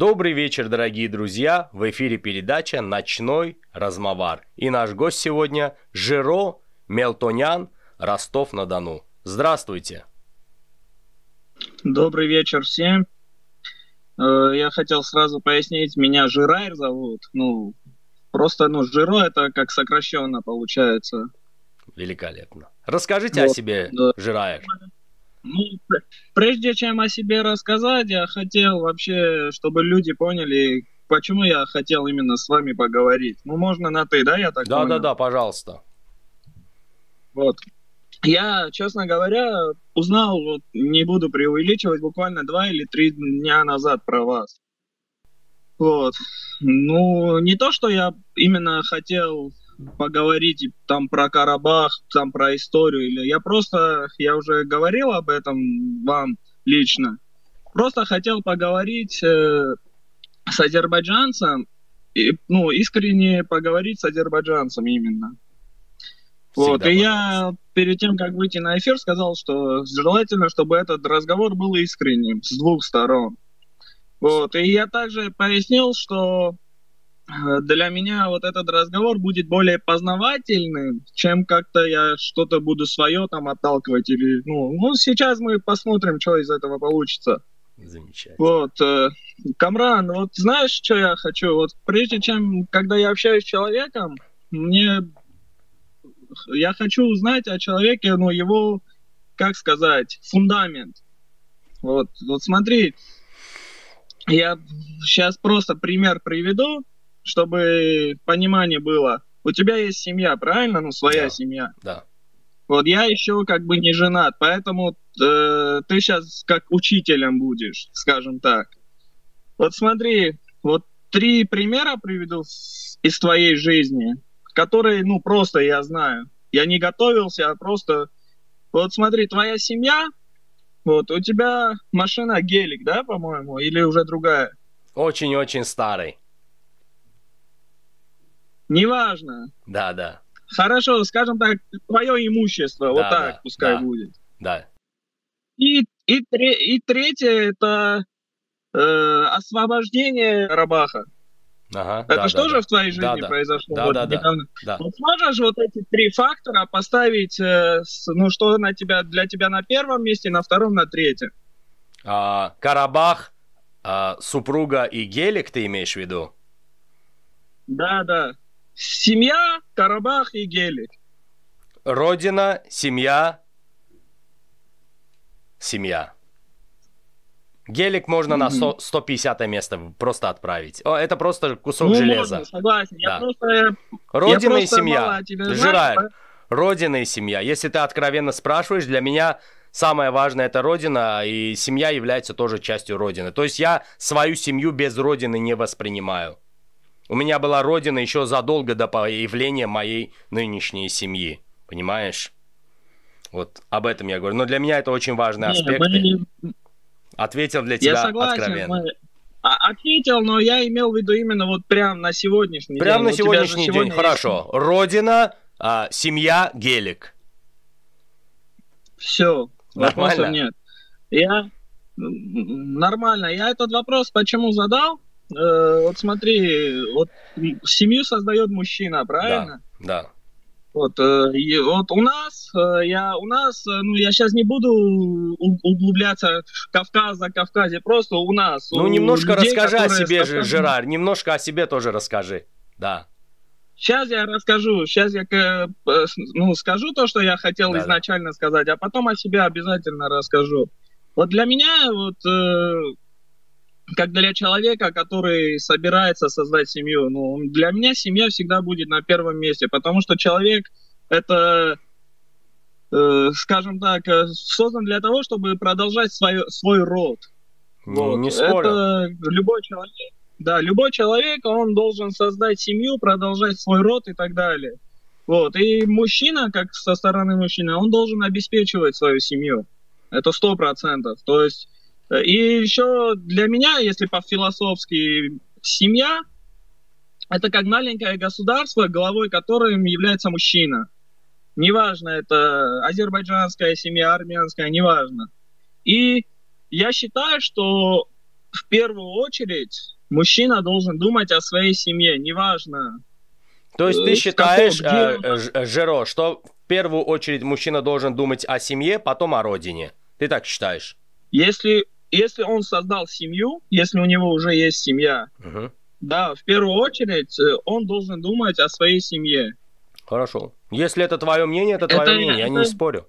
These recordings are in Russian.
Добрый вечер, дорогие друзья! В эфире передача «Ночной размовар». И наш гость сегодня Жиро Мелтонян, Ростов-на-Дону. Здравствуйте! Добрый вечер всем. Э, я хотел сразу пояснить, меня Жирайр зовут. Ну, просто, ну, Жиро это как сокращенно получается. Великолепно. Расскажите вот, о себе, да. Жирайр. Ну, прежде чем о себе рассказать, я хотел вообще, чтобы люди поняли, почему я хотел именно с вами поговорить. Ну, можно на ты, да, я так Да, понял? да, да, пожалуйста. Вот. Я, честно говоря, узнал, вот не буду преувеличивать, буквально два или три дня назад про вас. Вот. Ну, не то, что я именно хотел поговорить там про Карабах, там про историю, или я просто, я уже говорил об этом вам лично, просто хотел поговорить э, с азербайджанцем, и, ну, искренне поговорить с азербайджанцем именно. Всегда вот, и я перед тем, как выйти на эфир, сказал, что желательно, чтобы этот разговор был искренним с двух сторон. Вот, и я также пояснил, что для меня вот этот разговор будет более познавательным, чем как-то я что-то буду свое там отталкивать или, ну, ну, сейчас мы посмотрим, что из этого получится. Замечательно. Вот, э, Камран, вот знаешь, что я хочу? Вот прежде чем, когда я общаюсь с человеком, мне я хочу узнать о человеке, ну, его, как сказать, фундамент. Вот, вот смотри, я сейчас просто пример приведу, чтобы понимание было. У тебя есть семья, правильно? Ну, своя да, семья. Да. Вот я еще как бы не женат, поэтому э, ты сейчас как учителем будешь, скажем так. Вот смотри, вот три примера приведу из твоей жизни которые, ну, просто я знаю. Я не готовился, а просто... Вот смотри, твоя семья, вот, у тебя машина гелик, да, по-моему, или уже другая? Очень-очень старый. Неважно. Да, да. Хорошо, скажем так, твое имущество, да, вот так да, пускай да, будет. Да. И, и, и третье это э, освобождение Рабаха. Ага, Это да, что да, же да. в твоей жизни да, произошло да, вот да, недавно? Да. Вот сможешь вот эти три фактора поставить, э, с, ну что на тебя, для тебя на первом месте, на втором, на третьем? А, Карабах, а, супруга и гелик ты имеешь в виду? Да, да. Семья, Карабах и гелик. Родина, семья, семья. Гелик можно mm-hmm. на 100, 150 место просто отправить. О, это просто кусок ну, железа. Можно, согласен. Да. Я просто, Родина я и семья. Жирай. Родина и семья. Если ты откровенно спрашиваешь, для меня самое важное это родина, и семья является тоже частью родины. То есть я свою семью без родины не воспринимаю. У меня была родина еще задолго до появления моей нынешней семьи. Понимаешь? Вот об этом я говорю. Но для меня это очень важный аспект. Мы, Ответил для тебя я согласен, откровенно. Мы... А, ответил, но я имел в виду именно вот прям на сегодняшний прям день. Прям на сегодняшний день, сегодня хорошо. Есть... Родина, а, семья, гелик. Все, вопросов нет. Я нормально. Я этот вопрос почему задал? Э, вот смотри, вот семью создает мужчина, правильно? Да. да. Вот, э, и вот у нас, э, я, у нас, э, ну, я сейчас не буду углубляться в Кавказ, Кавказе, просто у нас. Ну, у людей, расскажи о себе, же, Жерар, немножко о себе тоже расскажи, да. Сейчас я расскажу, сейчас я ну, скажу то, что я хотел да, изначально да. сказать, а потом о себе обязательно расскажу. Вот для меня, вот, как для человека, который собирается создать семью. Ну, для меня семья всегда будет на первом месте, потому что человек это, э, скажем так, э, создан для того, чтобы продолжать свой, свой род. вот. Не спорю. Это любой человек. Да, любой человек, он должен создать семью, продолжать свой род и так далее. Вот. И мужчина, как со стороны мужчины, он должен обеспечивать свою семью. Это сто процентов. То есть и еще для меня, если по-философски, семья – это как маленькое государство, главой которым является мужчина. Неважно, это азербайджанская семья, армянская, неважно. И я считаю, что в первую очередь мужчина должен думать о своей семье, неважно. То есть ты считаешь, каком, Жиро, что в первую очередь мужчина должен думать о семье, потом о родине? Ты так считаешь? Если, если он создал семью, если у него уже есть семья, угу. да, в первую очередь он должен думать о своей семье. Хорошо. Если это твое мнение, это твое это, мнение, это, я не спорю.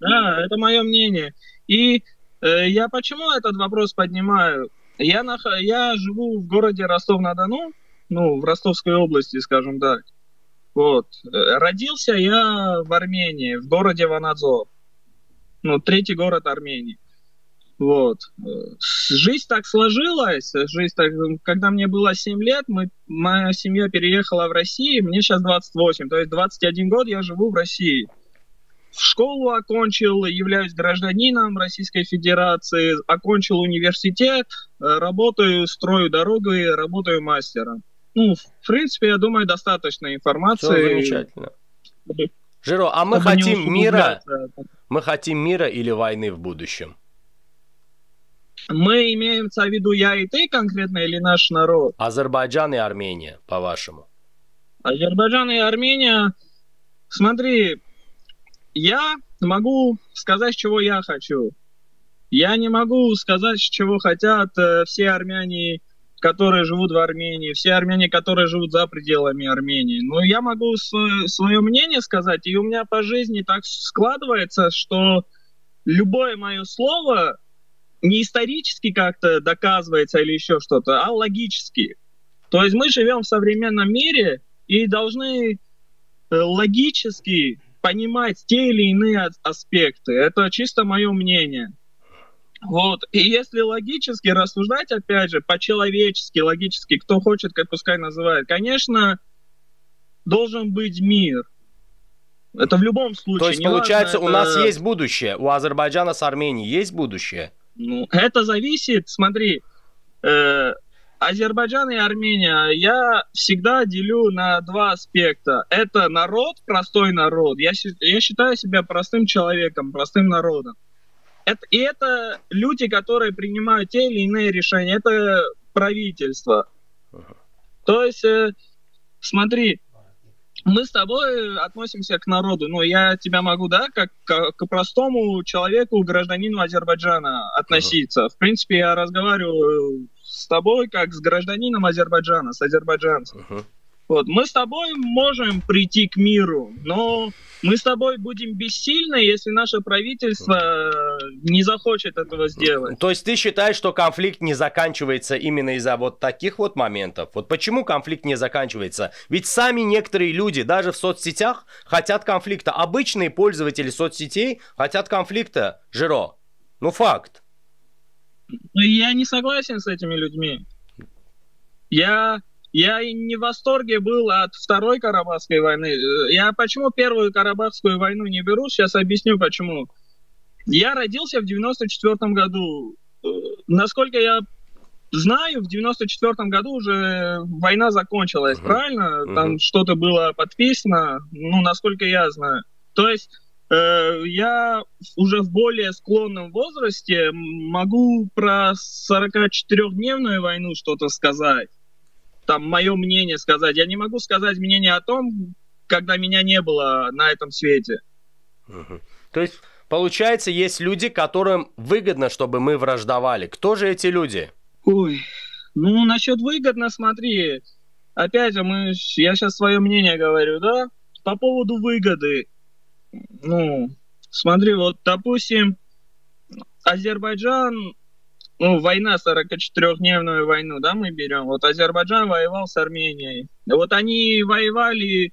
Да, это мое мнение. И э, я почему этот вопрос поднимаю? Я, нах... я живу в городе Ростов-на-Дону, ну, в Ростовской области, скажем так. Вот. Э, родился я в Армении, в городе Ванадзор. Ну, третий город Армении. Вот. Жизнь так сложилась, жизнь так, когда мне было 7 лет, мы, моя семья переехала в Россию, мне сейчас 28, то есть 21 год я живу в России. Школу окончил, являюсь гражданином Российской Федерации, окончил университет, работаю, строю дорогу и работаю мастером. Ну, в принципе, я думаю, достаточно информации. Все замечательно. Жиро, а мы хотим мира, мы хотим мира или войны в будущем? Мы имеем в виду я и ты конкретно или наш народ? Азербайджан и Армения, по-вашему. Азербайджан и Армения, смотри, я могу сказать, чего я хочу. Я не могу сказать, чего хотят э, все армяне, которые живут в Армении, все армяне, которые живут за пределами Армении. Но я могу свое мнение сказать, и у меня по жизни так складывается, что любое мое слово не исторически как-то доказывается или еще что-то, а логически. То есть мы живем в современном мире и должны э, логически понимать те или иные аспекты. Это чисто мое мнение. Вот. И если логически рассуждать, опять же, по-человечески, логически, кто хочет, как пускай называет, конечно, должен быть мир. Это в любом случае. То есть, получается, важно, у нас есть будущее. У Азербайджана с Арменией есть будущее? Ну, это зависит, смотри, э, Азербайджан и Армения я всегда делю на два аспекта. Это народ, простой народ. Я, я считаю себя простым человеком, простым народом. Это, и это люди, которые принимают те или иные решения. Это правительство. То есть, э, смотри, мы с тобой относимся к народу. Ну, я тебя могу, да, как к, к простому человеку, гражданину Азербайджана относиться. Uh-huh. В принципе, я разговариваю с тобой как с гражданином Азербайджана, с азербайджанцем. Uh-huh. Вот, мы с тобой можем прийти к миру, но мы с тобой будем бессильны, если наше правительство не захочет этого сделать. То есть ты считаешь, что конфликт не заканчивается именно из-за вот таких вот моментов? Вот почему конфликт не заканчивается? Ведь сами некоторые люди, даже в соцсетях, хотят конфликта. Обычные пользователи соцсетей хотят конфликта. Жиро. Ну факт. Ну, я не согласен с этими людьми. Я я не в восторге был от Второй Карабахской войны. Я почему Первую Карабахскую войну не беру, сейчас объясню почему. Я родился в 94 году. Насколько я знаю, в 94 году уже война закончилась, uh-huh. правильно? Uh-huh. Там что-то было подписано, ну, насколько я знаю. То есть э, я уже в более склонном возрасте могу про 44-дневную войну что-то сказать там мое мнение сказать. Я не могу сказать мнение о том, когда меня не было на этом свете. Угу. То есть, получается, есть люди, которым выгодно, чтобы мы враждовали. Кто же эти люди? Ой, ну, насчет выгодно, смотри. Опять же, мы, я сейчас свое мнение говорю, да? По поводу выгоды. Ну, смотри, вот, допустим, Азербайджан ну, война, 44-дневную войну, да, мы берем. Вот Азербайджан воевал с Арменией. Вот они воевали,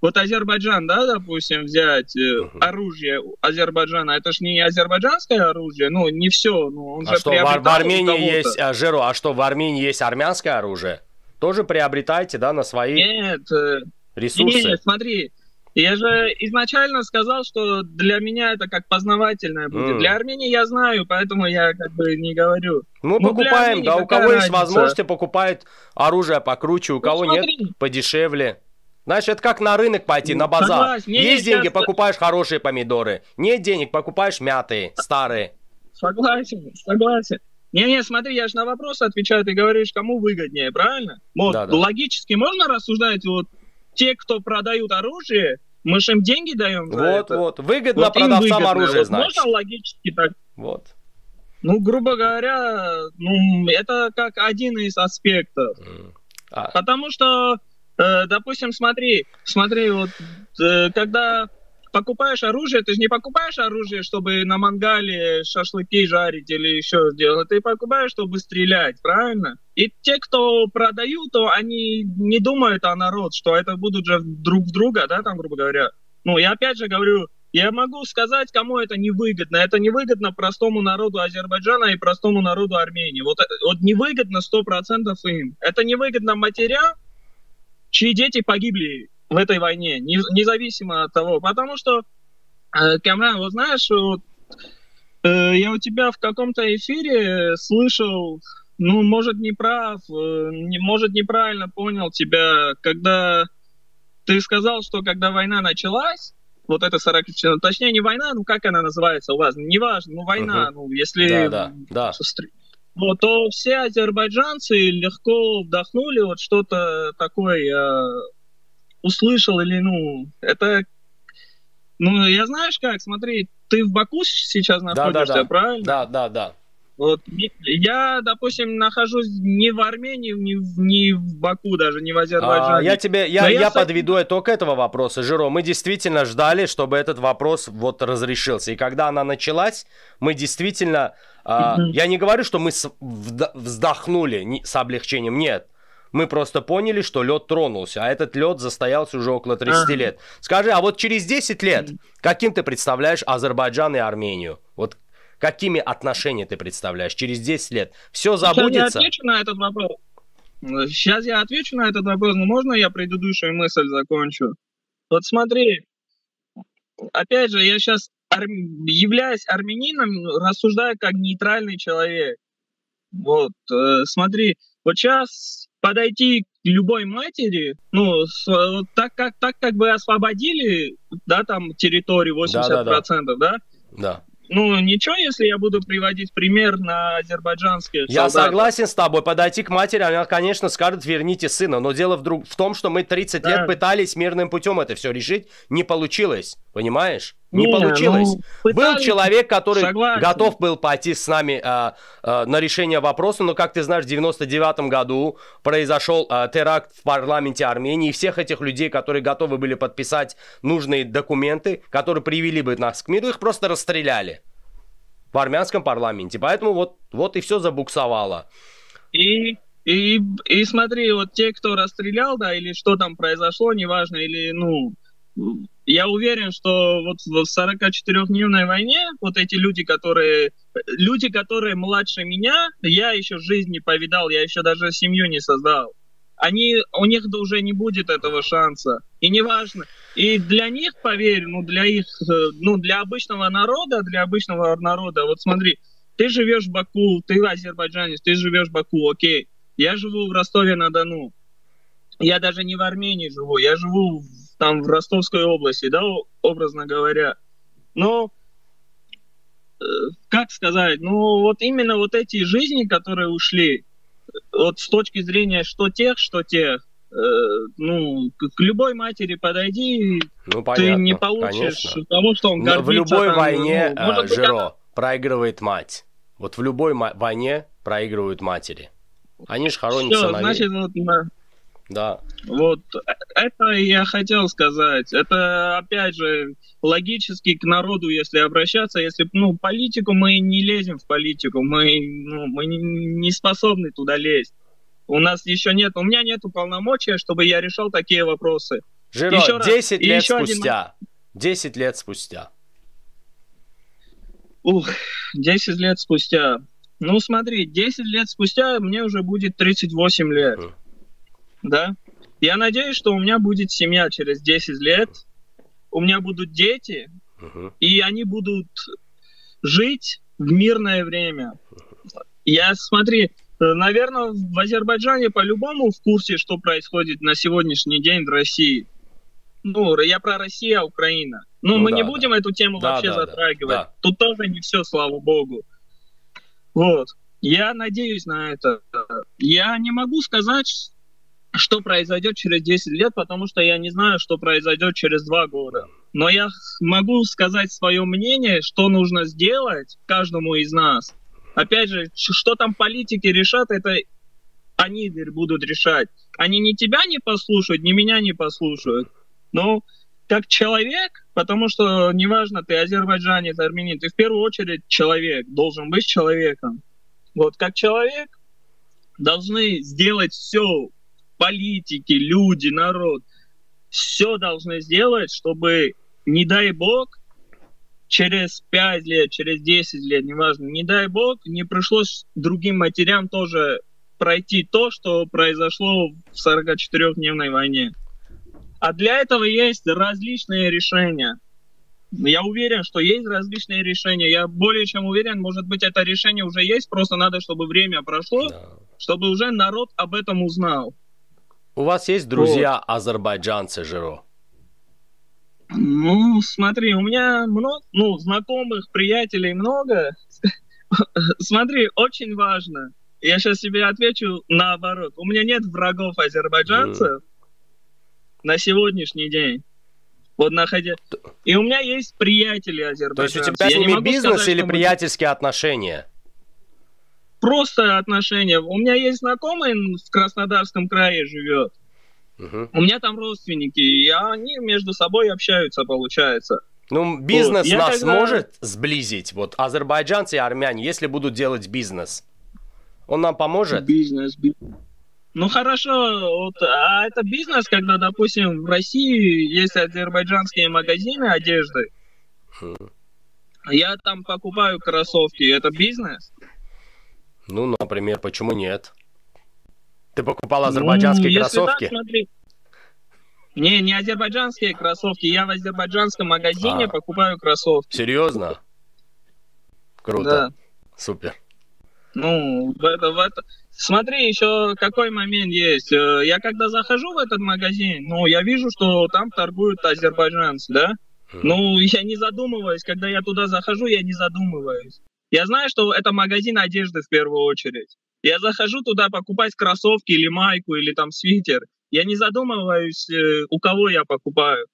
вот Азербайджан, да, допустим, взять uh-huh. оружие Азербайджана, это же не азербайджанское оружие, ну, не все, ну, он а же что, в, в Армении есть, а, Жиру, а что, в Армении есть армянское оружие? Тоже приобретайте, да, на свои Нет, э, ресурсы? Нет, смотри, я же изначально сказал, что для меня это как познавательное будет. Mm. Для Армении я знаю, поэтому я как бы не говорю. Мы ну, покупаем, да, у кого разница? есть возможности, покупает оружие покруче, у ну, кого смотри. нет, подешевле. Значит, это как на рынок пойти, на базар. Согласен. Есть деньги, покупаешь хорошие помидоры. Нет денег, покупаешь мятые, старые. Согласен, согласен. Не-не, смотри, я же на вопрос отвечаю, ты говоришь, кому выгоднее, правильно? Вот, да, да. логически можно рассуждать, вот, те, кто продают оружие, мы же им деньги даем Вот, это. вот, выгодно вот продавцам выгодно. оружие, вот значит. Можно логически так? Вот. Ну, грубо говоря, ну, это как один из аспектов. А. Потому что, э, допустим, смотри, смотри, вот, э, когда покупаешь оружие, ты же не покупаешь оружие, чтобы на мангале шашлыки жарить или еще сделать. Ты покупаешь, чтобы стрелять, правильно? И те, кто продают, то они не думают о народ, что это будут же друг в друга, да, там, грубо говоря. Ну, я опять же говорю, я могу сказать, кому это невыгодно. Это невыгодно простому народу Азербайджана и простому народу Армении. Вот, вот невыгодно 100% им. Это невыгодно матерям, чьи дети погибли в этой войне, независимо от того. Потому что, э, Камран, вот знаешь, вот, э, я у тебя в каком-то эфире слышал, ну, может, не прав, э, не, может, неправильно понял тебя, когда ты сказал, что когда война началась, вот это 40 точнее не война, ну как она называется у вас, неважно, ну война, uh-huh. ну если... Да, да, да. Вот, то все азербайджанцы легко вдохнули вот что-то такое услышал или, ну, это... Ну, я знаешь как, смотри, ты в Баку сейчас находишься, да, да, да. правильно? Да, да, да. Вот я, допустим, нахожусь не в Армении, не в, не в Баку даже, не в Азербайджане. А, я тебе, я, я, я подведу итог этого вопроса, Жиро. Мы действительно ждали, чтобы этот вопрос вот разрешился. И когда она началась, мы действительно, а, я не говорю, что мы вздохнули с облегчением, нет. Мы просто поняли, что лед тронулся, а этот лед застоялся уже около 30 ага. лет. Скажи, а вот через 10 лет, каким ты представляешь Азербайджан и Армению? Вот какими отношения ты представляешь через 10 лет? Все забудется? Сейчас я отвечу на этот вопрос. Сейчас я отвечу на этот вопрос, но можно я предыдущую мысль закончу? Вот смотри, опять же, я сейчас ар... являюсь армянином, рассуждаю как нейтральный человек. Вот, э, смотри, вот сейчас подойти к любой матери, ну, с, так, как, так как бы освободили, да, там, территорию 80%, да? Да. да? да? да. Ну, ничего, если я буду приводить пример на азербайджанские Я согласен с тобой. Подойти к матери, она, конечно, скажет, верните сына. Но дело вдруг в том, что мы 30 да. лет пытались мирным путем это все решить. Не получилось. Понимаешь? Не, не получилось. Ну, пытались, был человек, который согласен. готов был пойти с нами э, э, на решение вопроса, но, как ты знаешь, в 99 году произошел э, теракт в парламенте Армении, и всех этих людей, которые готовы были подписать нужные документы, которые привели бы нас к миру, их просто расстреляли в армянском парламенте. Поэтому вот, вот и все забуксовало. И и, и смотри, вот те, кто расстрелял, да, или что там произошло, неважно, или, ну, я уверен, что вот в 44-дневной войне вот эти люди, которые люди, которые младше меня, я еще жизнь не повидал, я еще даже семью не создал. Они, у них уже не будет этого шанса. И неважно. И для них, поверь, ну для их, ну для обычного народа, для обычного народа, вот смотри, ты живешь в Баку, ты азербайджанец, ты живешь в Баку, окей. Я живу в Ростове-на-Дону. Я даже не в Армении живу, я живу в там в Ростовской области, да, образно говоря. Но, э, как сказать, ну вот именно вот эти жизни, которые ушли, вот с точки зрения что тех, что тех, э, ну, к любой матери подойди, ну, понятно, ты не получишь конечно. того, что он гордится. Но в любой там, войне, ну, может быть, Жиро, она... проигрывает мать. Вот в любой войне проигрывают матери. Они же хоронятся Все, на значит, вот, да. Вот это я хотел сказать. Это, опять же, логически к народу, если обращаться, если, ну, политику мы не лезем в политику, мы, ну, мы не способны туда лезть. У нас еще нет, у меня нет полномочия, чтобы я решал такие вопросы. Жиро, еще 10 раз, лет спустя. Один... 10 лет спустя. Ух, 10 лет спустя. Ну, смотри, 10 лет спустя мне уже будет 38 лет. Mm да. Я надеюсь, что у меня будет семья через 10 лет, у меня будут дети, uh-huh. и они будут жить в мирное время. Я, смотри, наверное, в Азербайджане по-любому в курсе, что происходит на сегодняшний день в России. Ну, я про Россию, а Украина. Ну, ну мы да, не будем да. эту тему да, вообще да, затрагивать. Да, да. Тут тоже не все, слава богу. Вот. Я надеюсь на это. Я не могу сказать, что произойдет через 10 лет, потому что я не знаю, что произойдет через 2 года. Но я могу сказать свое мнение, что нужно сделать каждому из нас. Опять же, что там политики решат, это они будут решать. Они ни тебя не послушают, ни меня не послушают. Но как человек, потому что неважно, ты азербайджанец, армянин, ты в первую очередь человек, должен быть человеком. Вот как человек должны сделать все, политики, люди, народ, все должны сделать, чтобы, не дай бог, через 5 лет, через 10 лет, неважно, не дай бог, не пришлось другим матерям тоже пройти то, что произошло в 44-дневной войне. А для этого есть различные решения. Я уверен, что есть различные решения. Я более чем уверен, может быть, это решение уже есть, просто надо, чтобы время прошло, да. чтобы уже народ об этом узнал. У вас есть друзья вот. азербайджанцы, Жиро? Ну, смотри, у меня много, ну, знакомых, приятелей много. смотри, очень важно. Я сейчас себе отвечу наоборот. У меня нет врагов азербайджанцев mm. на сегодняшний день. Вот находя... И у меня есть приятели азербайджанцы. То есть у тебя с ними бизнес сказать, или приятельские отношения? Просто отношения. У меня есть знакомый в Краснодарском крае живет. Угу. У меня там родственники, и они между собой общаются, получается. Ну, бизнес вот. нас когда... может сблизить, вот азербайджанцы и армяне, если будут делать бизнес. Он нам поможет? Бизнес, бизнес. Ну хорошо, вот, а это бизнес, когда, допустим, в России есть азербайджанские магазины одежды. Хм. Я там покупаю кроссовки, это бизнес? Ну, например, почему нет? Ты покупал азербайджанские ну, кроссовки? Смотри, не, не азербайджанские кроссовки. Я в азербайджанском магазине а, покупаю кроссовки. Серьезно? Круто. Да. Супер. Ну, в это, в это. Смотри, еще какой момент есть. Э, я когда захожу в этот магазин, ну, я вижу, что там торгуют азербайджанцы, да? Mm. Ну, я не задумываюсь, когда я туда захожу, я не задумываюсь. Я знаю, что это магазин одежды в первую очередь. Я захожу туда покупать кроссовки или майку, или там свитер. Я не задумываюсь, э, у кого я покупаю.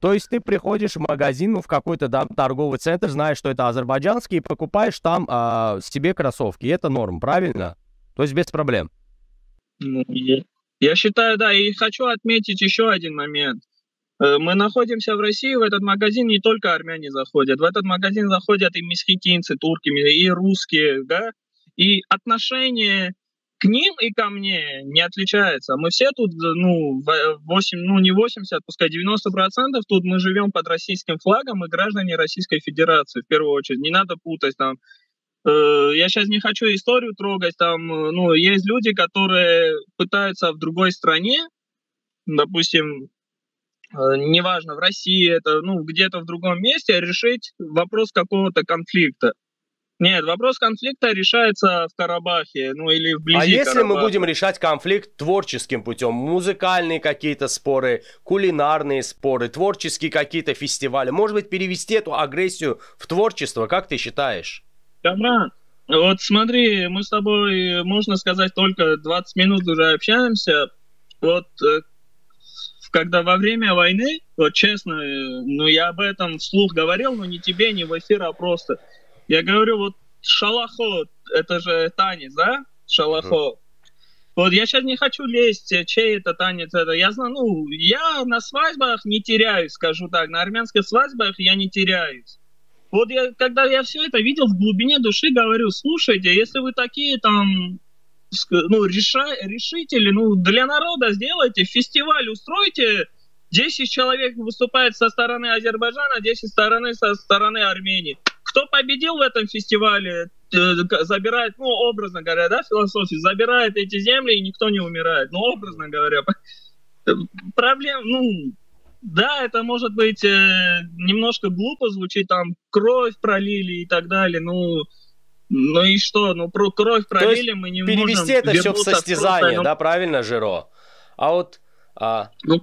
То есть ты приходишь в магазин, ну, в какой-то да, торговый центр, знаешь, что это азербайджанский, и покупаешь там а, себе кроссовки. И это норм, правильно? То есть без проблем. Ну, я считаю, да. И хочу отметить еще один момент. Э, мы находимся в России, в этот магазин не только армяне заходят. В этот магазин заходят и месхетинцы, турки, и русские, да. И отношение к ним и ко мне не отличается. Мы все тут, ну, 8, ну не 80, пускай 90 процентов, тут мы живем под российским флагом и граждане Российской Федерации, в первую очередь. Не надо путать там. Э, я сейчас не хочу историю трогать, там, ну, есть люди, которые пытаются в другой стране, допустим, э, неважно, в России это, ну, где-то в другом месте, решить вопрос какого-то конфликта. Нет, вопрос конфликта решается в Карабахе, ну или вблизи А если Карабаха. мы будем решать конфликт творческим путем, музыкальные какие-то споры, кулинарные споры, творческие какие-то фестивали, может быть, перевести эту агрессию в творчество, как ты считаешь? Камран, вот смотри, мы с тобой, можно сказать, только 20 минут уже общаемся. Вот э, когда во время войны, вот честно, э, ну я об этом вслух говорил, но не тебе, не в эфир, а просто – я говорю, вот шалахо, это же танец, да? Шалахо. Вот я сейчас не хочу лезть, чей это танец, это я знаю, ну, я на свадьбах не теряюсь, скажу так, на армянских свадьбах я не теряюсь. Вот я, когда я все это видел в глубине души, говорю, слушайте, если вы такие там, ну, реша, решители, ну, для народа сделайте, фестиваль устройте, 10 человек выступает со стороны Азербайджана, 10 стороны со стороны Армении. Кто победил в этом фестивале, э, забирает, ну, образно говоря, да, философия, забирает эти земли, и никто не умирает. Ну, образно говоря. Проблем, ну, да, это может быть э, немножко глупо звучит, там, кровь пролили и так далее, ну, ну и что, ну, про кровь пролили, мы не перевести можем... Перевести это все в состязание, ну... да, правильно, Жиро? А вот... А... Ну,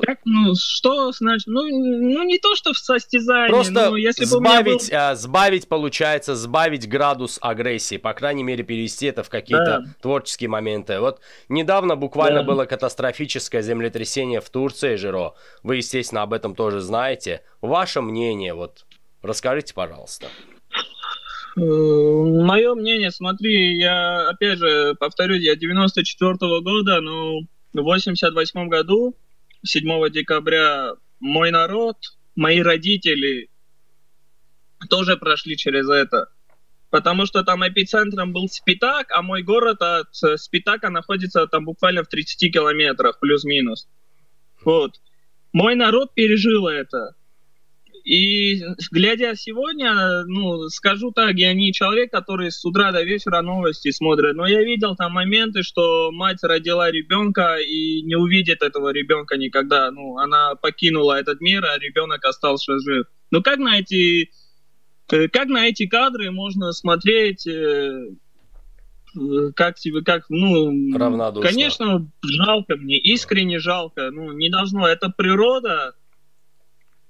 Как, ну, что значит? Ну, ну, не то, что в состязании, Просто но если сбавить, был... а, сбавить, получается, сбавить градус агрессии, по крайней мере, перевести это в какие-то да. творческие моменты. Вот недавно буквально да. было катастрофическое землетрясение в Турции, Жиро. Вы, естественно, об этом тоже знаете. Ваше мнение, вот, расскажите, пожалуйста. Э, Мое мнение, смотри, я, опять же, повторюсь, я 94 -го года, но в 88 году 7 декабря мой народ, мои родители тоже прошли через это. Потому что там эпицентром был Спитак, а мой город от Спитака находится там буквально в 30 километрах, плюс-минус. Вот. Мой народ пережил это. И глядя сегодня, ну, скажу так, я не человек, который с утра до вечера новости смотрит, но я видел там моменты, что мать родила ребенка и не увидит этого ребенка никогда. Ну, она покинула этот мир, а ребенок остался жив. Ну, как на эти, э, как на эти кадры можно смотреть э, как тебе, как, ну, Равнодушно. конечно, жалко мне, искренне жалко, ну, не должно, это природа,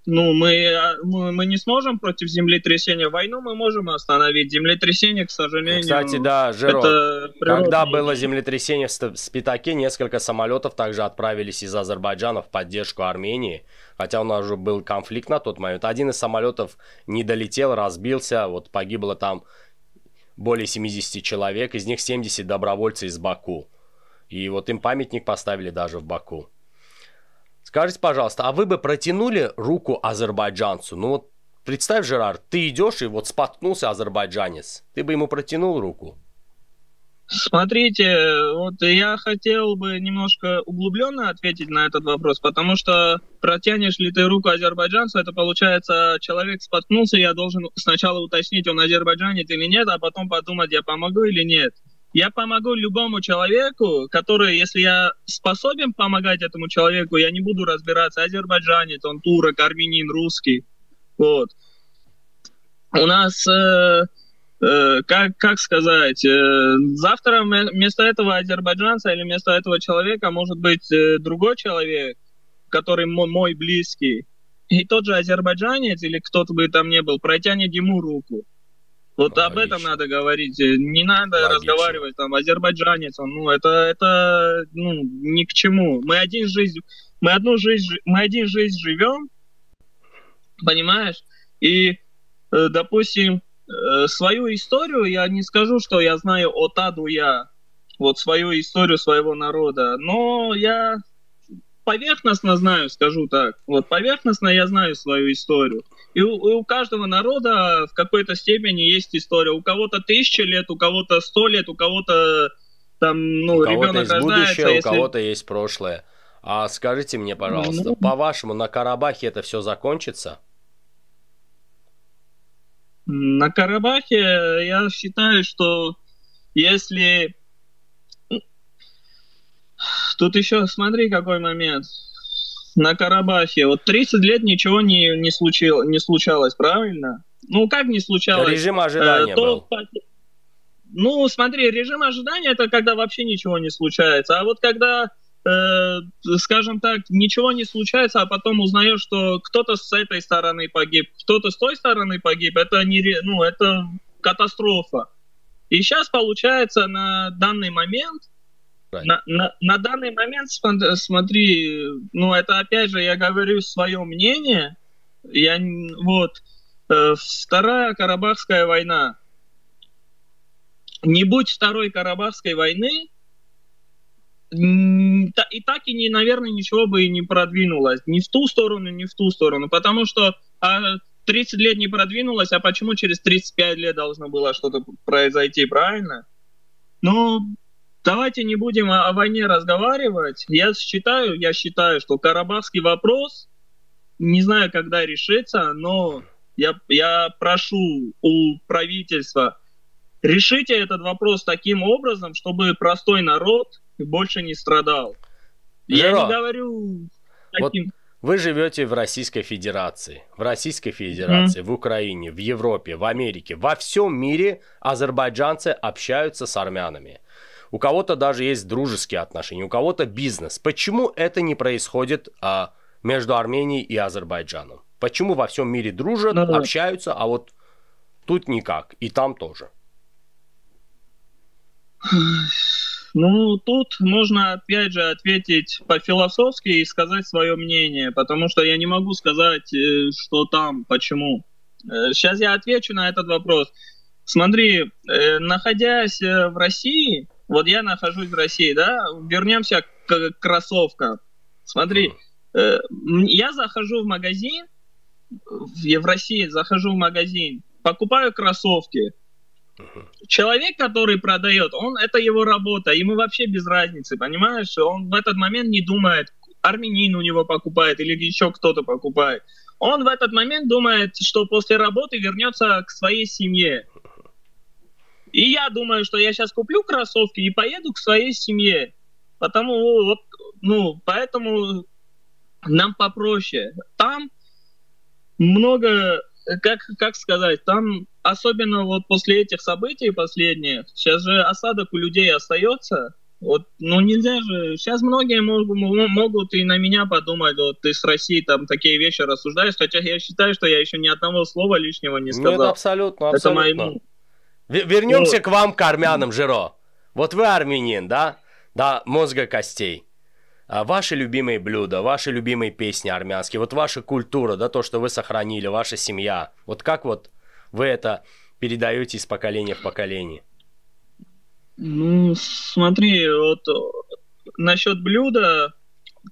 ну, мы, а, мы, мы не сможем против землетрясения. Войну мы можем остановить. Землетрясение, к сожалению... Кстати, да, Жиро, когда было землетрясение в Спитаке, несколько самолетов также отправились из Азербайджана в поддержку Армении. Хотя у нас уже был конфликт на тот момент. Один из самолетов не долетел, разбился. Вот погибло там более 70 человек. Из них 70 добровольцы из Баку. И вот им памятник поставили даже в Баку. Скажите, пожалуйста, а вы бы протянули руку азербайджанцу? Ну вот представь, Жерар, ты идешь и вот споткнулся азербайджанец. Ты бы ему протянул руку? Смотрите, вот я хотел бы немножко углубленно ответить на этот вопрос, потому что протянешь ли ты руку азербайджанцу, это получается, человек споткнулся, я должен сначала уточнить, он азербайджанец или нет, а потом подумать, я помогу или нет. Я помогу любому человеку, который, если я способен помогать этому человеку, я не буду разбираться, азербайджанец, он турок, армянин, русский. Вот. У нас, э, э, как, как сказать, э, завтра вместо этого азербайджанца или вместо этого человека может быть э, другой человек, который мой, мой близкий. И тот же азербайджанец или кто-то бы там не был, протянет ему руку. Вот об этом надо говорить. Не надо Логично. разговаривать там азербайджанец. Ну это это ну ни к чему. Мы один жизнь, мы одну жизнь, мы один жизнь живем, понимаешь? И э, допустим э, свою историю я не скажу, что я знаю от А до Я, вот свою историю своего народа, но я поверхностно знаю, скажу так. Вот поверхностно я знаю свою историю. И у, и у каждого народа в какой-то степени есть история. У кого-то тысяча лет, у кого-то сто лет, у кого-то там, ну, у ребенок есть. Будущее, если... У кого-то есть прошлое. А скажите мне, пожалуйста, ну, по-вашему, на Карабахе это все закончится? На Карабахе я считаю, что если Тут еще смотри, какой момент. На Карабахе. Вот 30 лет ничего не, не, случило, не случалось, правильно? Ну, как не случалось? Режим ожидания э, то, был. Ну, смотри, режим ожидания это когда вообще ничего не случается. А вот когда, э, скажем так, ничего не случается, а потом узнаешь, что кто-то с этой стороны погиб, кто-то с той стороны погиб, это не, ну, это катастрофа. И сейчас получается на данный момент на, на, на данный момент, смотри, ну это опять же я говорю свое мнение. Я вот э, вторая Карабахская война. Не будь второй Карабахской войны, и так и не, наверное, ничего бы и не продвинулось. Ни в ту сторону, ни в ту сторону. Потому что а, 30 лет не продвинулось, а почему через 35 лет должно было что-то произойти, правильно? Ну, Давайте не будем о, о войне разговаривать. Я считаю, я считаю, что Карабахский вопрос, не знаю, когда решится, но я, я прошу у правительства, решите этот вопрос таким образом, чтобы простой народ больше не страдал. Жиро, я не говорю таким... Вот вы живете в Российской Федерации, в Российской Федерации, mm-hmm. в Украине, в Европе, в Америке, во всем мире азербайджанцы общаются с армянами. У кого-то даже есть дружеские отношения, у кого-то бизнес. Почему это не происходит а, между Арменией и Азербайджаном? Почему во всем мире дружат, ну, общаются, а вот тут никак, и там тоже? Ну, тут можно, опять же, ответить по-философски и сказать свое мнение, потому что я не могу сказать, э, что там, почему. Сейчас э, я отвечу на этот вопрос. Смотри, э, находясь в России, вот я нахожусь в России, да, вернемся к кроссовкам. Смотри, я захожу в магазин, я в России захожу в магазин, покупаю кроссовки, Человек, который продает, он это его работа, ему вообще без разницы, понимаешь? Он в этот момент не думает, армянин у него покупает или еще кто-то покупает. Он в этот момент думает, что после работы вернется к своей семье. И я думаю, что я сейчас куплю кроссовки и поеду к своей семье. Потому вот, ну, поэтому нам попроще. Там много как, как сказать, там особенно вот после этих событий последних, сейчас же осадок у людей остается, вот, ну нельзя же, сейчас многие могут, могут и на меня подумать, вот ты с России там такие вещи рассуждаешь, хотя я считаю, что я еще ни одного слова лишнего не сказал. Ну, это абсолютно, абсолютно. Это мои. Вернемся вот. к вам, к армянам, Жиро. Вот вы армянин, да? Да, мозга костей. А ваши любимые блюда, ваши любимые песни армянские, вот ваша культура, да, то, что вы сохранили, ваша семья, вот как вот вы это передаете из поколения в поколение? Ну, смотри, вот насчет блюда,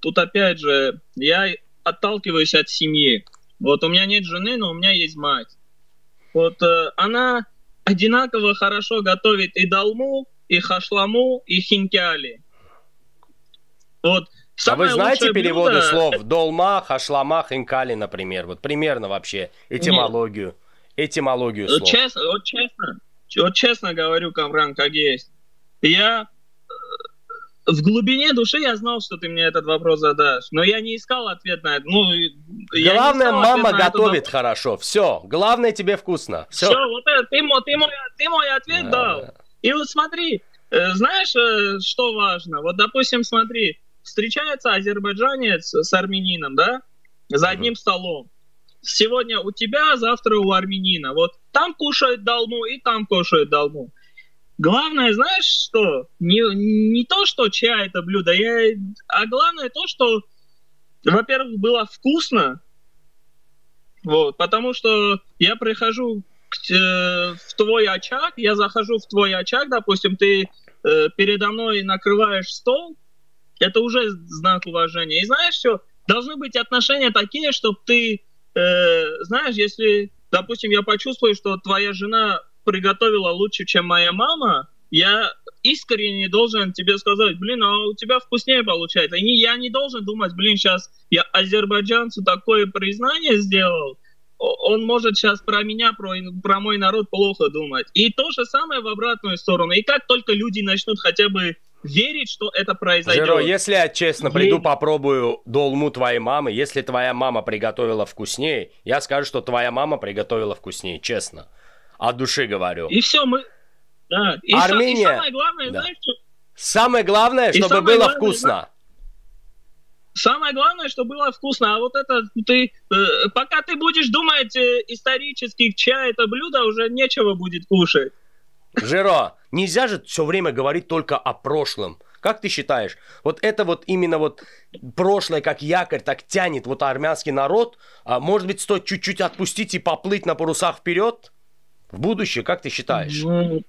тут опять же, я отталкиваюсь от семьи. Вот у меня нет жены, но у меня есть мать. Вот э, она одинаково хорошо готовит и долму, и хашламу, и хинкяли. Вот а вы знаете переводы блюдо... слов долма, хашлама, хинкали, например? Вот примерно вообще этимологию. Нет. Этимологию слов. Честно, вот честно, вот честно говорю, Камран, как есть. Я в глубине души я знал, что ты мне этот вопрос задашь, но я не искал ответ на это. Ну, главное, мама готовит хорошо. Все, главное тебе вкусно. Все, Все вот это, ты, мой, ты, мой, ты мой ответ да, дал. Да. И вот смотри, э, знаешь, э, что важно? Вот, допустим, смотри, встречается азербайджанец с армянином, да, за одним столом. Сегодня у тебя, завтра у армянина. Вот там кушают долму и там кушают долму. Главное, знаешь что? Не, не то, что чья это блюдо, я, а главное то, что, во-первых, было вкусно, вот, потому что я прихожу к, э, в твой очаг, я захожу в твой очаг, допустим, ты э, передо мной накрываешь стол, это уже знак уважения. И знаешь что? Должны быть отношения такие, чтобы ты, э, знаешь, если, допустим, я почувствую, что твоя жена приготовила лучше, чем моя мама, я искренне должен тебе сказать, блин, а у тебя вкуснее получается. И не, я не должен думать, блин, сейчас я азербайджанцу такое признание сделал, он может сейчас про меня, про, про мой народ плохо думать. И то же самое в обратную сторону. И как только люди начнут хотя бы верить, что это произойдет. Жиро, если я честно приду, попробую долму твоей мамы, если твоя мама приготовила вкуснее, я скажу, что твоя мама приготовила вкуснее, честно. От души говорю. И все, мы... Да. И Армения... Со... И самое главное, да. знаешь, что... Самое главное, чтобы самое было главное, вкусно. Да? Самое главное, чтобы было вкусно. А вот это ты, э, пока ты будешь думать э, исторически, чья это блюдо, уже нечего будет кушать. Жиро, нельзя же все время говорить только о прошлом. Как ты считаешь, вот это вот именно вот прошлое, как якорь, так тянет вот армянский народ, а может быть, стоит чуть-чуть отпустить и поплыть на парусах вперед в будущее, как ты считаешь? Ну,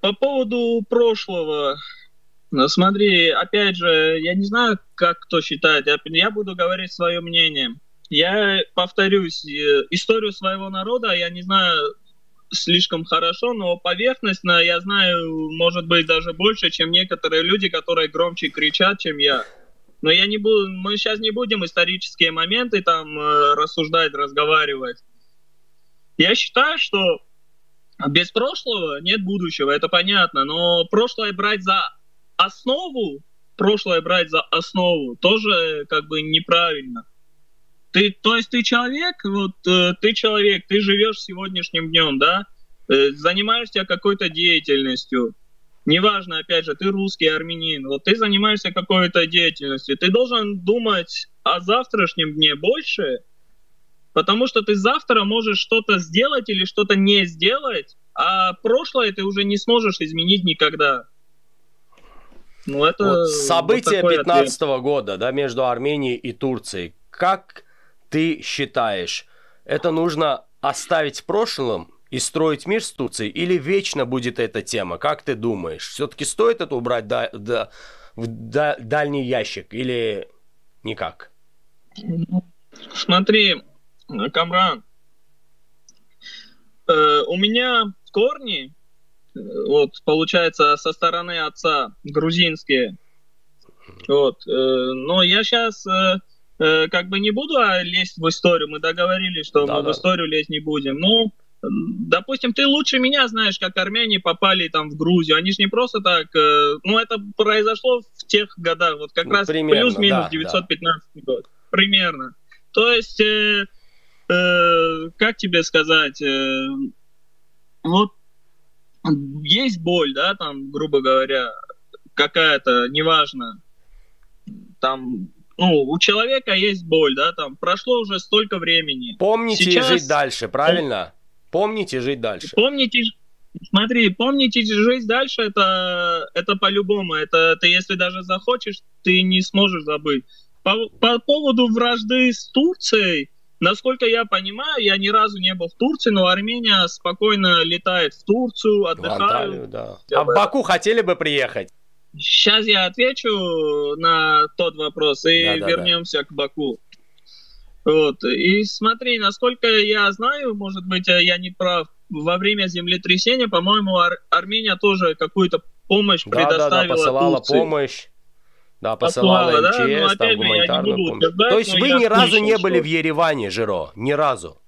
по поводу прошлого, ну, смотри, опять же, я не знаю, как кто считает, я, я буду говорить свое мнение. Я повторюсь, э, историю своего народа я не знаю слишком хорошо, но поверхностно я знаю, может быть, даже больше, чем некоторые люди, которые громче кричат, чем я. Но я не буду, мы сейчас не будем исторические моменты там э, рассуждать, разговаривать. Я считаю, что без прошлого нет будущего, это понятно, но прошлое брать за основу, прошлое брать за основу тоже как бы неправильно. Ты, то есть ты человек, вот э, ты человек, ты живешь сегодняшним днем, да, э, занимаешься какой-то деятельностью. неважно, опять же, ты русский, армянин, вот ты занимаешься какой-то деятельностью, ты должен думать о завтрашнем дне больше, потому что ты завтра можешь что-то сделать или что-то не сделать, а прошлое ты уже не сможешь изменить никогда. Ну, это вот события вот 15 -го года, да, между Арменией и Турцией. Как ты считаешь, это нужно оставить в прошлом и строить мир с Турцией, или вечно будет эта тема? Как ты думаешь? Все-таки стоит это убрать да, да, в да, дальний ящик или никак? Смотри, Камран, э, у меня корни вот, получается, со стороны отца, грузинские. Вот, э, но я сейчас э, э, как бы не буду а, лезть в историю, мы договорились, что да, мы да. в историю лезть не будем. Ну, допустим, ты лучше меня знаешь, как армяне попали там в Грузию. Они же не просто так, э, ну, это произошло в тех годах, вот как ну, раз плюс-минус да, 915 да. год, примерно. То есть, э, э, как тебе сказать, э, вот есть боль, да, там, грубо говоря, какая-то, неважно, там, ну, у человека есть боль, да, там, прошло уже столько времени. Помните Сейчас... жить дальше, правильно? Помните жить дальше. Помните, смотри, помните жить дальше, это, это по-любому, это ты, если даже захочешь, ты не сможешь забыть. По, по поводу вражды с Турцией, Насколько я понимаю, я ни разу не был в Турции, но Армения спокойно летает в Турцию, отдыхает. В Анталию, да. А в Баку хотели бы приехать? Сейчас я отвечу на тот вопрос и да, да, вернемся да. к Баку. Вот. И смотри, насколько я знаю, может быть, я не прав, во время землетрясения, по-моему, Ар- Армения тоже какую-то помощь да, предоставила да, да, посылала Турции. помощь. Да, посылала МЧС, да? ну, там гуманитарную помощь. Сказать, То есть вы ни разу не были что... в Ереване, Жиро? Ни разу?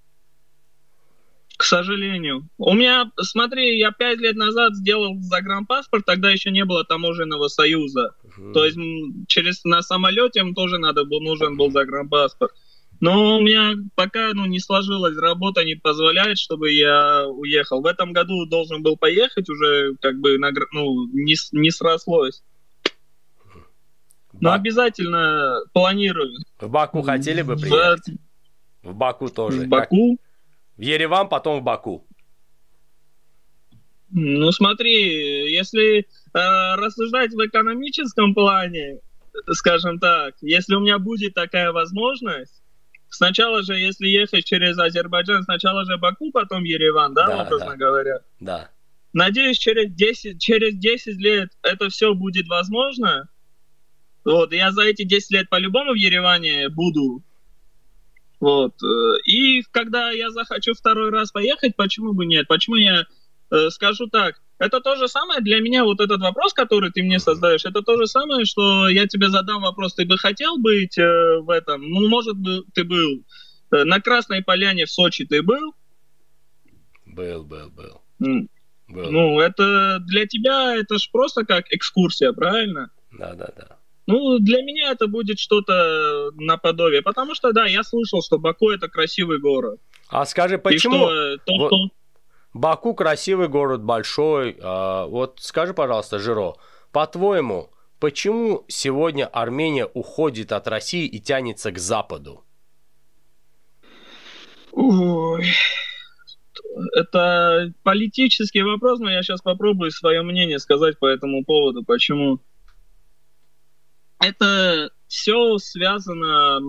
К сожалению. У меня, смотри, я пять лет назад сделал загранпаспорт, тогда еще не было таможенного союза. Угу. То есть через на самолете им тоже надо был, нужен был загранпаспорт. Но у меня пока ну, не сложилось, работа не позволяет, чтобы я уехал. В этом году должен был поехать, уже как бы ну, не, не срослось. Но Бак... обязательно планирую. В Баку хотели бы приехать? В, в Баку тоже. В Баку? Как... В Ереван, потом в Баку. Ну смотри, если э, рассуждать в экономическом плане, скажем так, если у меня будет такая возможность, сначала же, если ехать через Азербайджан, сначала же Баку, потом Ереван, да, да образно да. говоря? Да. Надеюсь, через 10, через 10 лет это все будет возможно, вот, я за эти 10 лет по-любому в Ереване буду. Вот. Э, и когда я захочу второй раз поехать, почему бы нет? Почему я э, скажу так? Это то же самое для меня, вот этот вопрос, который ты мне создаешь, это то же самое, что я тебе задам вопрос, ты бы хотел быть э, в этом? Ну, может быть, ты был. Э, на Красной Поляне в Сочи ты был? Был, был, был. Mm. был. Ну, это для тебя, это ж просто как экскурсия, правильно? Да, да, да. Ну, для меня это будет что-то наподобие, потому что, да, я слышал, что Баку это красивый город. А скажи, почему... что, то, вот, что... Баку красивый город, большой. А, вот скажи, пожалуйста, Жиро, по-твоему, почему сегодня Армения уходит от России и тянется к Западу? Ой, это политический вопрос, но я сейчас попробую свое мнение сказать по этому поводу, почему это все связано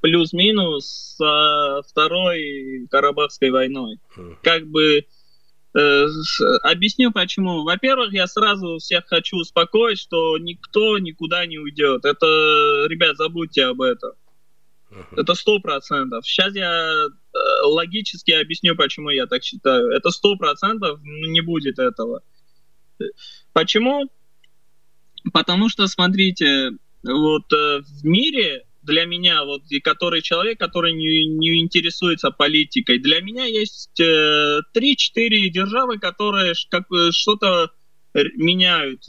плюс-минус с Второй Карабахской войной. Как бы э, объясню почему. Во-первых, я сразу всех хочу успокоить, что никто никуда не уйдет. Это, ребят, забудьте об этом. Это сто процентов. Сейчас я э, логически объясню, почему я так считаю. Это сто процентов не будет этого. Почему? Потому что, смотрите, вот э, в мире для меня, вот, и который человек, который не, не интересуется политикой, для меня есть э, 3-4 державы, которые как, э, что-то меняют.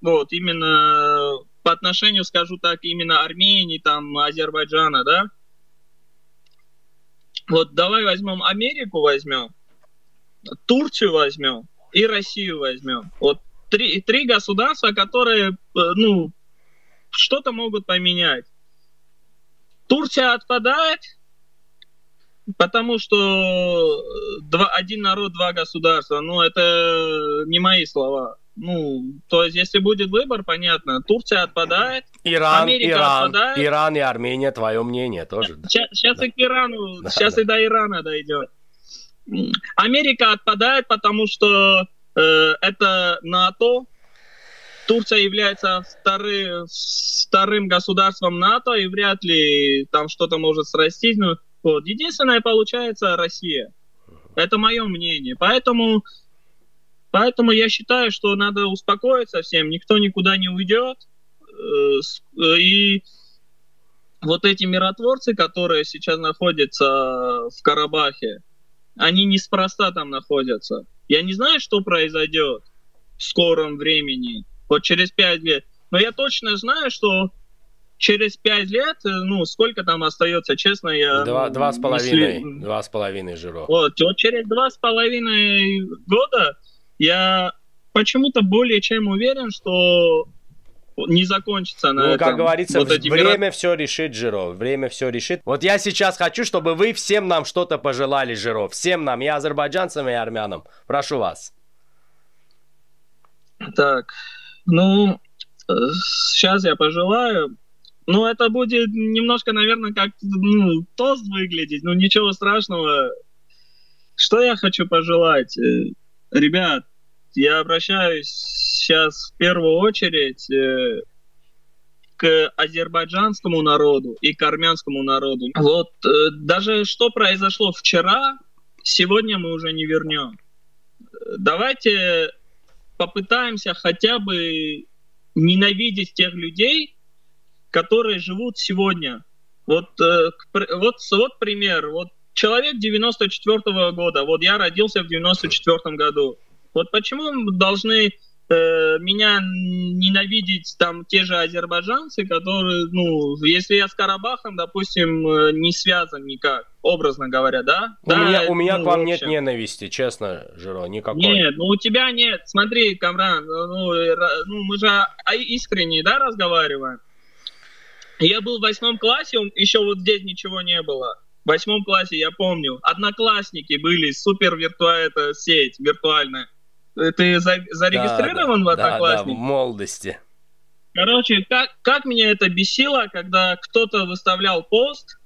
Вот, именно по отношению, скажу так, именно Армении, там, Азербайджана, да? Вот давай возьмем Америку возьмем, Турцию возьмем и Россию возьмем. Вот три, три государства, которые, ну, что-то могут поменять. Турция отпадает, потому что два, один народ, два государства. Ну, это не мои слова. Ну, то есть, если будет выбор, понятно, Турция отпадает, Иран, Америка Иран, отпадает. Иран и Армения, твое мнение тоже. Сейчас, сейчас да. и к Ирану, да, сейчас да. и до Ирана дойдет. Америка отпадает, потому что э, это НАТО. Турция является вторым, вторым государством НАТО, и вряд ли там что-то может срастись. Но, вот. Единственное, получается Россия. Это мое мнение. Поэтому Поэтому я считаю, что надо успокоиться всем, никто никуда не уйдет. Э, э, и вот эти миротворцы, которые сейчас находятся в Карабахе, они неспроста там находятся. Я не знаю, что произойдет в скором времени, вот через пять лет. Но я точно знаю, что через пять лет, э, ну, сколько там остается, честно, я... Два, два с половиной, два с половиной жиров. Вот, вот через два с половиной года я почему-то более чем уверен, что не закончится на ну, этом. как говорится, вот время мира... все решит, Жиров. Время все решит. Вот я сейчас хочу, чтобы вы всем нам что-то пожелали, Жиров. Всем нам, и азербайджанцам, и армянам. Прошу вас. Так, ну, сейчас я пожелаю. Ну, это будет немножко, наверное, как ну, тост выглядеть, но ничего страшного. Что я хочу пожелать? Э, ребят, я обращаюсь сейчас в первую очередь э, к азербайджанскому народу и к армянскому народу. Вот э, даже что произошло вчера, сегодня мы уже не вернем. Давайте попытаемся хотя бы ненавидеть тех людей, которые живут сегодня. Вот, э, вот, вот пример. Вот человек 94 -го года. Вот я родился в 94 году. Вот почему мы должны меня ненавидеть там те же азербайджанцы, которые, ну, если я с Карабахом, допустим, э, не связан никак, образно говоря, да? У да, меня, у меня ну, к вам нет ненависти, честно, Жиро, никакой. Нет, ну у тебя нет. Смотри, Камран, ну, ну мы же искренне, да, разговариваем. Я был в восьмом классе, еще вот здесь ничего не было. В восьмом классе, я помню, одноклассники были, супер виртуальная сеть, виртуальная. Ты за, зарегистрирован да, в Одноклассниках? Да, да, в молодости. Короче, как, как меня это бесило, когда кто-то выставлял пост,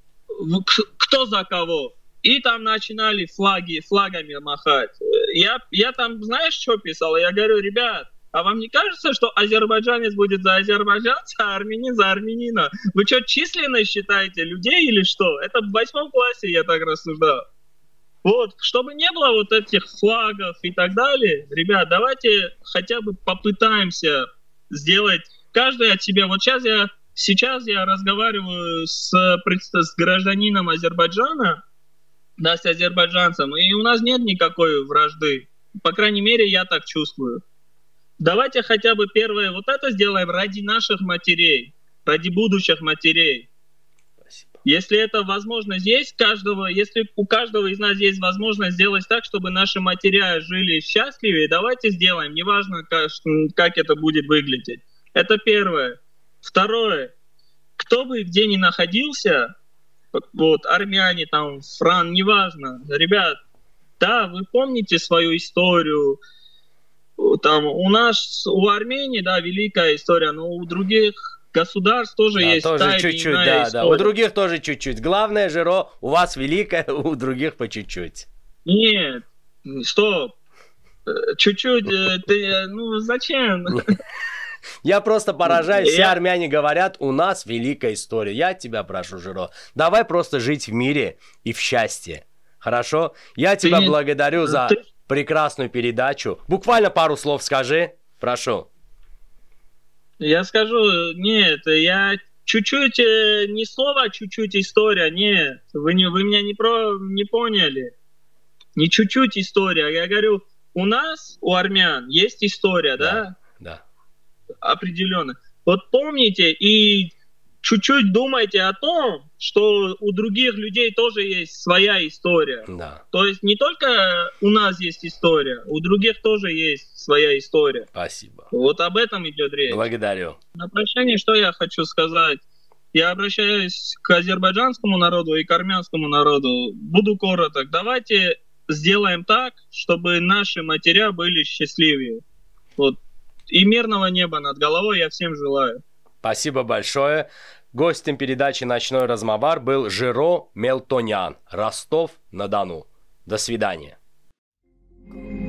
кто за кого, и там начинали флаги, флагами махать. Я, я там, знаешь, что писал? Я говорю, ребят, а вам не кажется, что азербайджанец будет за азербайджанца, а армянин за армянина? Вы что, численность считаете людей или что? Это в восьмом классе я так рассуждал. Вот, чтобы не было вот этих флагов и так далее, ребят, давайте хотя бы попытаемся сделать каждый от себя. Вот сейчас я, сейчас я разговариваю с, с гражданином Азербайджана, да, с азербайджанцем, и у нас нет никакой вражды. По крайней мере, я так чувствую. Давайте хотя бы первое вот это сделаем ради наших матерей, ради будущих матерей. Если это возможность есть каждого, если у каждого из нас есть возможность сделать так, чтобы наши матеря жили счастливее, давайте сделаем, неважно, как, как это будет выглядеть. Это первое. Второе. Кто бы где ни находился, вот, армяне, там, фран, неважно, ребят, да, вы помните свою историю, там, у нас, у Армении, да, великая история, но у других государств тоже да, есть тоже чуть-чуть, да, история. да. У других тоже чуть-чуть. Главное, Жиро, у вас великое, у других по чуть-чуть. Нет, стоп. Э, чуть-чуть, э, ты, э, ну зачем? Я просто поражаюсь, все армяне говорят, у нас великая история. Я тебя прошу, Жиро, давай просто жить в мире и в счастье. Хорошо? Я тебя благодарю за прекрасную передачу. Буквально пару слов скажи, прошу. Я скажу, нет, я чуть-чуть, э, не слово, а чуть-чуть история, нет, вы, не, вы меня не, про, не поняли. Не чуть-чуть история, я говорю, у нас, у армян, есть история, да? Да. да. Определенно. Вот помните, и чуть-чуть думайте о том, что у других людей тоже есть своя история. Да. То есть не только у нас есть история, у других тоже есть своя история. Спасибо. Вот об этом идет речь. Благодарю. На прощание что я хочу сказать? Я обращаюсь к азербайджанскому народу и к армянскому народу. Буду короток. Давайте сделаем так, чтобы наши матеря были счастливее. Вот. И мирного неба над головой я всем желаю. Спасибо большое. Гостем передачи «Ночной размовар» был Жиро Мелтонян, Ростов-на-Дону. До свидания. thank you